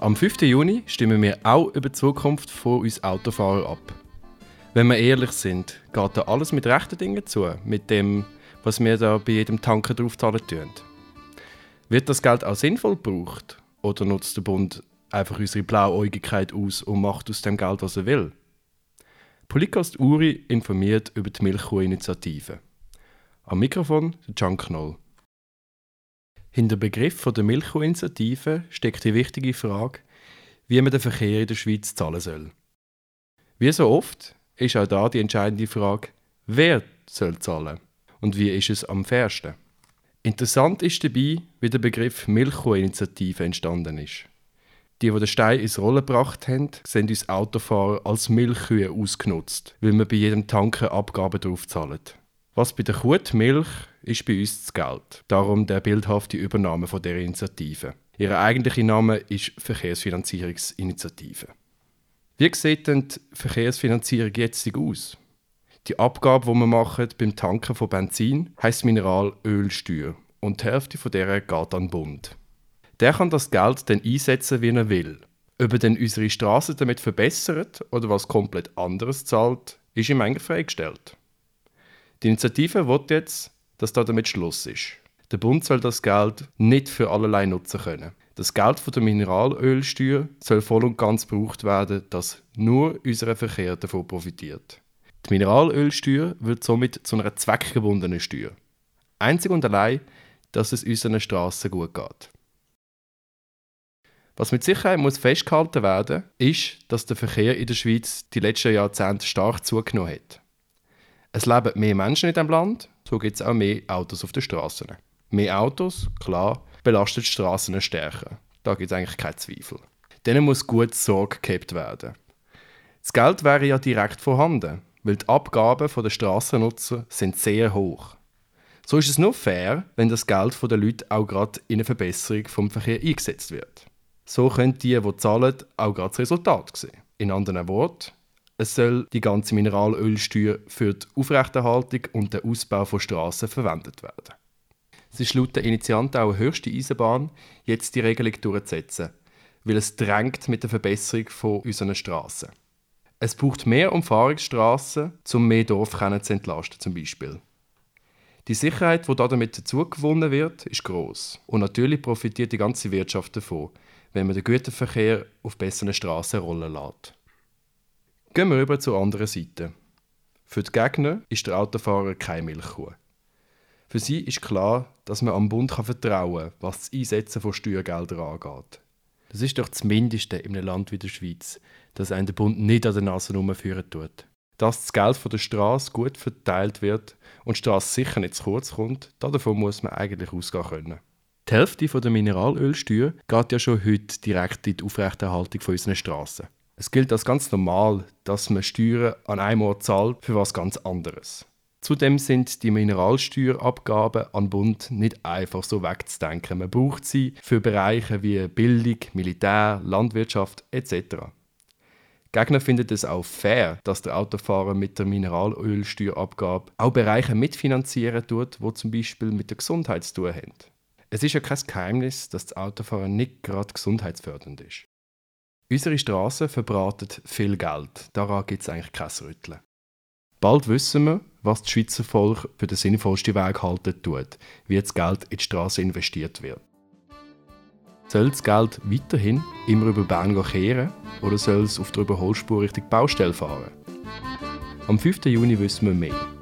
Am 5. Juni stimmen wir auch über die Zukunft von uns Autofahrern ab. Wenn wir ehrlich sind, geht da alles mit rechten Dingen zu, mit dem, was wir da bei jedem Tanken draufzahlen tun. Wird das Geld auch sinnvoll gebraucht? Oder nutzt der Bund einfach unsere Blauäugigkeit aus und macht aus dem Geld, was er will? Polycast Uri informiert über die Milchkuh-Initiative. Am Mikrofon Can Knoll. Hinter dem Begriff der Milchkuh-Initiative steckt die wichtige Frage, wie man den Verkehr in der Schweiz zahlen soll. Wie so oft ist auch da die entscheidende Frage, wer soll zahlen und wie ist es am fairsten. Interessant ist dabei, wie der Begriff Milchkuh-Initiative entstanden ist. Die, die den Stein ins Rollen gebracht haben, sehen uns Autofahrer als Milchkühe ausgenutzt, weil wir bei jedem Tanken Abgaben drauf zahlen. Was bei der Kuh die Milch ist bei uns das Geld. Darum der bildhafte Übernahme von der Initiative. Ihr eigentlicher Name ist Verkehrsfinanzierungsinitiative. Wie sieht denn die Verkehrsfinanzierung jetzt aus? Die Abgabe, die wir machen beim Tanken von Benzin, heisst Mineralölsteuer und die Hälfte von der geht an den Bund. Der kann das Geld dann einsetzen, wie er will. Ob er dann unsere Straßen damit verbessert oder was komplett anderes zahlt, ist ihm eigentlich freigestellt. Die Initiative will jetzt, dass da damit Schluss ist. Der Bund soll das Geld nicht für allerlei nutzen können. Das Geld von der Mineralölsteuer soll voll und ganz gebraucht werden, dass nur unser Verkehr davon profitiert. Die Mineralölsteuer wird somit zu einer zweckgebundenen Steuer. Einzig und allein, dass es unseren Straßen gut geht. Was mit Sicherheit muss festgehalten werden, ist, dass der Verkehr in der Schweiz die letzten Jahrzehnte stark zugenommen hat. Es leben mehr Menschen in diesem Land, so gibt es auch mehr Autos auf den Straßen. Mehr Autos, klar, belastet die Straßen stärker. Da gibt es eigentlich keinen Zweifel. Denen muss gut Sorge gehabt werden. Das Geld wäre ja direkt vorhanden, weil die Abgaben der Straßennutzer sind sehr hoch. So ist es nur fair, wenn das Geld der Leute auch gerade in eine Verbesserung vom Verkehr eingesetzt wird. So können die, die zahlen, auch gerade das Resultat sehen. In anderen Worten, es soll die ganze Mineralölsteuer für die Aufrechterhaltung und den Ausbau von Straßen verwendet werden. Es ist laut der Initianten auch eine höchste Eisenbahn, jetzt die Regelung durchzusetzen, weil es drängt mit der Verbesserung von unseren Straßen. Es braucht mehr Umfahrungsstraßen, um mehr Dorf zu entlasten, zum Beispiel. Die Sicherheit, die damit dazu gewonnen wird, ist groß und natürlich profitiert die ganze Wirtschaft davon, wenn man den Güterverkehr auf besseren Straßen rollen lässt. Gehen wir über zur anderen Seite. Für die Gegner ist der Autofahrer keine Milchkuh. Für sie ist klar, dass man am Bund vertrauen kann, was das Einsetzen von Steuergeldern angeht. Das ist doch das Mindeste in einem Land wie der Schweiz, dass ein der Bund nicht an der Nase herumführen tut. Dass das Geld von der Straße gut verteilt wird und die Straße sicher nicht zu kurz kommt, davon muss man eigentlich ausgehen können. Die Hälfte der Mineralölsteuer geht ja schon heute direkt in die Aufrechterhaltung unserer Straßen. Es gilt als ganz normal, dass man Steuern an einem Ort zahlt für was ganz anderes. Zudem sind die Mineralsteuerabgaben an Bund nicht einfach so wegzudenken. Man braucht sie für Bereiche wie Bildung, Militär, Landwirtschaft etc. Gegner finden es auch fair, dass der Autofahrer mit der Mineralölsteuerabgabe auch Bereiche mitfinanzieren tut, wo zum Beispiel mit der Gesundheit zu tun haben. Es ist ja kein Geheimnis, dass das Autofahren nicht gerade gesundheitsfördernd ist. Unsere Straßen verbraten viel Geld. Daran gibt es eigentlich kein Rütteln. Bald wissen wir, was das Schweizer Volk für den sinnvollsten Weg halten tut, wie das Geld in die Straße investiert wird. Soll das Geld weiterhin immer über Bern kehren oder soll es auf der Überholspur Richtung Baustelle fahren? Am 5. Juni wissen wir mehr.